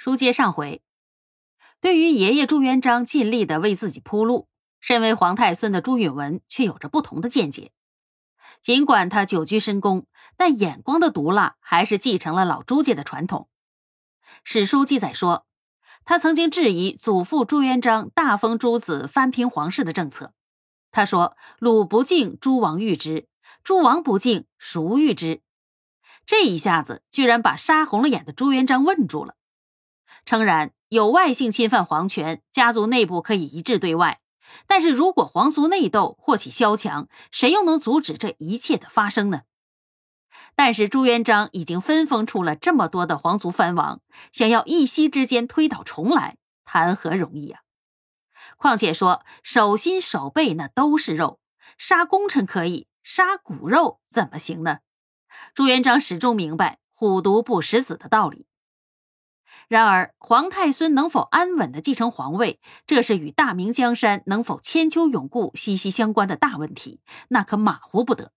书接上回，对于爷爷朱元璋尽力的为自己铺路，身为皇太孙的朱允文却有着不同的见解。尽管他久居深宫，但眼光的毒辣还是继承了老朱家的传统。史书记载说，他曾经质疑祖父朱元璋大封诸子翻平皇室的政策。他说：“鲁不敬，诸王御之；诸王不敬，孰御之？”这一下子居然把杀红了眼的朱元璋问住了。诚然，有外姓侵犯皇权，家族内部可以一致对外。但是如果皇族内斗或起萧墙，谁又能阻止这一切的发生呢？但是朱元璋已经分封出了这么多的皇族藩王，想要一夕之间推倒重来，谈何容易啊！况且说手心手背那都是肉，杀功臣可以，杀骨肉怎么行呢？朱元璋始终明白“虎毒不食子”的道理。然而，皇太孙能否安稳的继承皇位，这是与大明江山能否千秋永固息息相关的大问题，那可马虎不得。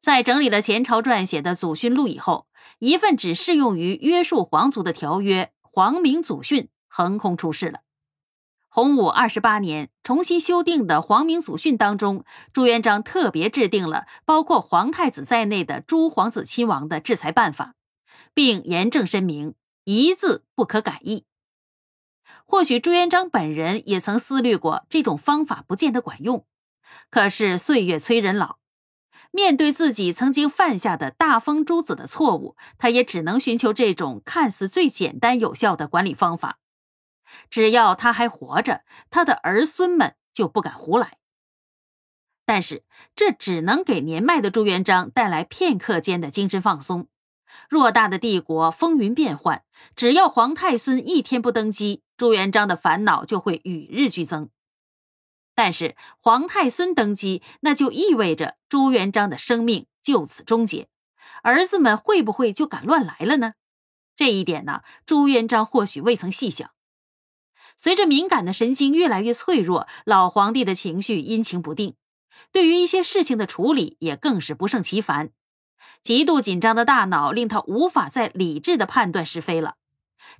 在整理了前朝撰写的祖训录以后，一份只适用于约束皇族的条约《皇明祖训》横空出世了。洪武二十八年重新修订的《皇明祖训》当中，朱元璋特别制定了包括皇太子在内的诸皇子亲王的制裁办法，并严正申明。一字不可改易。或许朱元璋本人也曾思虑过这种方法不见得管用，可是岁月催人老，面对自己曾经犯下的大封诸子的错误，他也只能寻求这种看似最简单有效的管理方法。只要他还活着，他的儿孙们就不敢胡来。但是这只能给年迈的朱元璋带来片刻间的精神放松。偌大的帝国风云变幻，只要皇太孙一天不登基，朱元璋的烦恼就会与日俱增。但是皇太孙登基，那就意味着朱元璋的生命就此终结，儿子们会不会就敢乱来了呢？这一点呢，朱元璋或许未曾细想。随着敏感的神经越来越脆弱，老皇帝的情绪阴晴不定，对于一些事情的处理也更是不胜其烦。极度紧张的大脑令他无法再理智的判断是非了。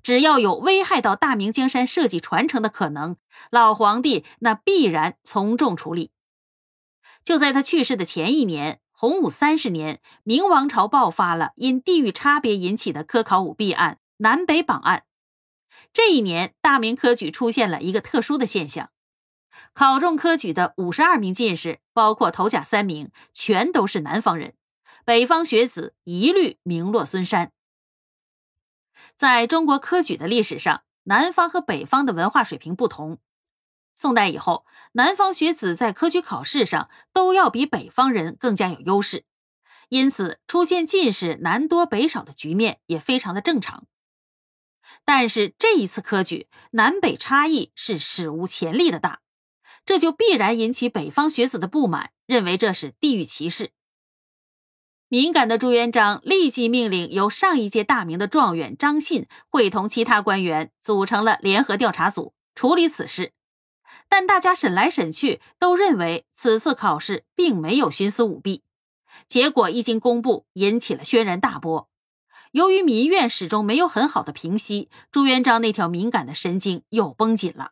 只要有危害到大明江山社稷传承的可能，老皇帝那必然从重处理。就在他去世的前一年，洪武三十年，明王朝爆发了因地域差别引起的科考舞弊案——南北榜案。这一年，大明科举出现了一个特殊的现象：考中科举的五十二名进士，包括头甲三名，全都是南方人。北方学子一律名落孙山。在中国科举的历史上，南方和北方的文化水平不同。宋代以后，南方学子在科举考试上都要比北方人更加有优势，因此出现进士南多北少的局面也非常的正常。但是这一次科举，南北差异是史无前例的大，这就必然引起北方学子的不满，认为这是地域歧视。敏感的朱元璋立即命令由上一届大明的状元张信会同其他官员组成了联合调查组处理此事，但大家审来审去都认为此次考试并没有徇私舞弊。结果一经公布，引起了轩然大波。由于民怨始终没有很好的平息，朱元璋那条敏感的神经又绷紧了。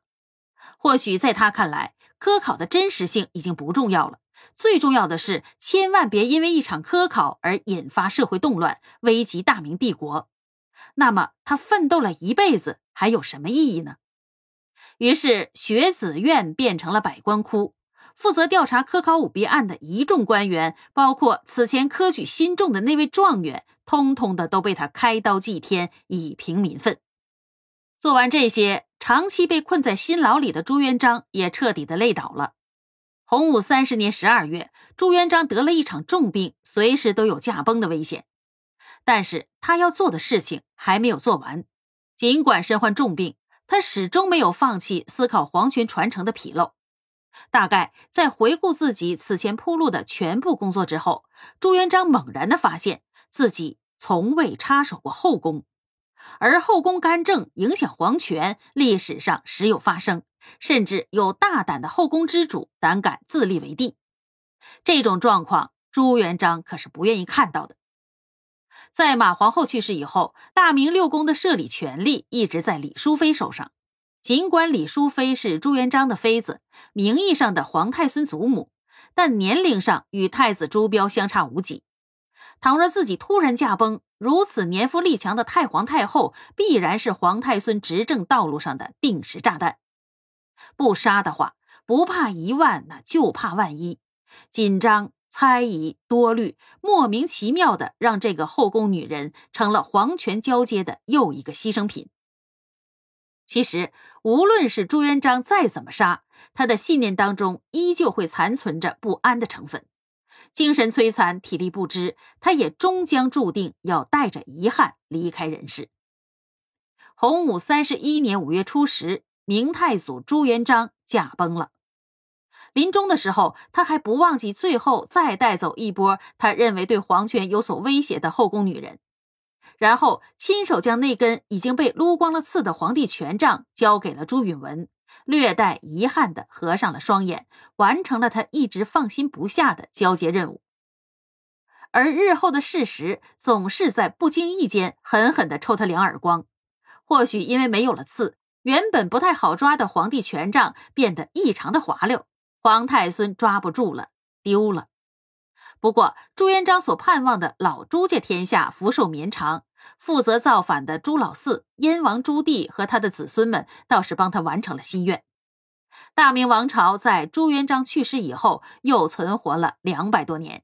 或许在他看来，科考的真实性已经不重要了。最重要的是，千万别因为一场科考而引发社会动乱，危及大明帝国。那么，他奋斗了一辈子还有什么意义呢？于是，学子院变成了百官窟，负责调查科考舞弊案的一众官员，包括此前科举新中的那位状元，通通的都被他开刀祭天，以平民愤。做完这些，长期被困在新牢里的朱元璋也彻底的累倒了。洪武三十年十二月，朱元璋得了一场重病，随时都有驾崩的危险。但是他要做的事情还没有做完。尽管身患重病，他始终没有放弃思考皇权传承的纰漏。大概在回顾自己此前铺路的全部工作之后，朱元璋猛然的发现自己从未插手过后宫。而后宫干政影响皇权，历史上时有发生，甚至有大胆的后宫之主胆敢自立为帝。这种状况，朱元璋可是不愿意看到的。在马皇后去世以后，大明六宫的设立权力一直在李淑妃手上。尽管李淑妃是朱元璋的妃子，名义上的皇太孙祖母，但年龄上与太子朱标相差无几。倘若自己突然驾崩，如此年富力强的太皇太后，必然是皇太孙执政道路上的定时炸弹。不杀的话，不怕一万，那就怕万一。紧张、猜疑、多虑，莫名其妙的让这个后宫女人成了皇权交接的又一个牺牲品。其实，无论是朱元璋再怎么杀，他的信念当中依旧会残存着不安的成分，精神摧残，体力不支，他也终将注定要带着遗憾离开人世。洪武三十一年五月初十，明太祖朱元璋驾崩了。临终的时候，他还不忘记最后再带走一波他认为对皇权有所威胁的后宫女人。然后亲手将那根已经被撸光了刺的皇帝权杖交给了朱允文，略带遗憾的合上了双眼，完成了他一直放心不下的交接任务。而日后的事实总是在不经意间狠狠的抽他两耳光，或许因为没有了刺，原本不太好抓的皇帝权杖变得异常的滑溜，皇太孙抓不住了，丢了。不过朱元璋所盼望的老朱家天下福寿绵长。负责造反的朱老四、燕王朱棣和他的子孙们倒是帮他完成了心愿。大明王朝在朱元璋去世以后又存活了两百多年。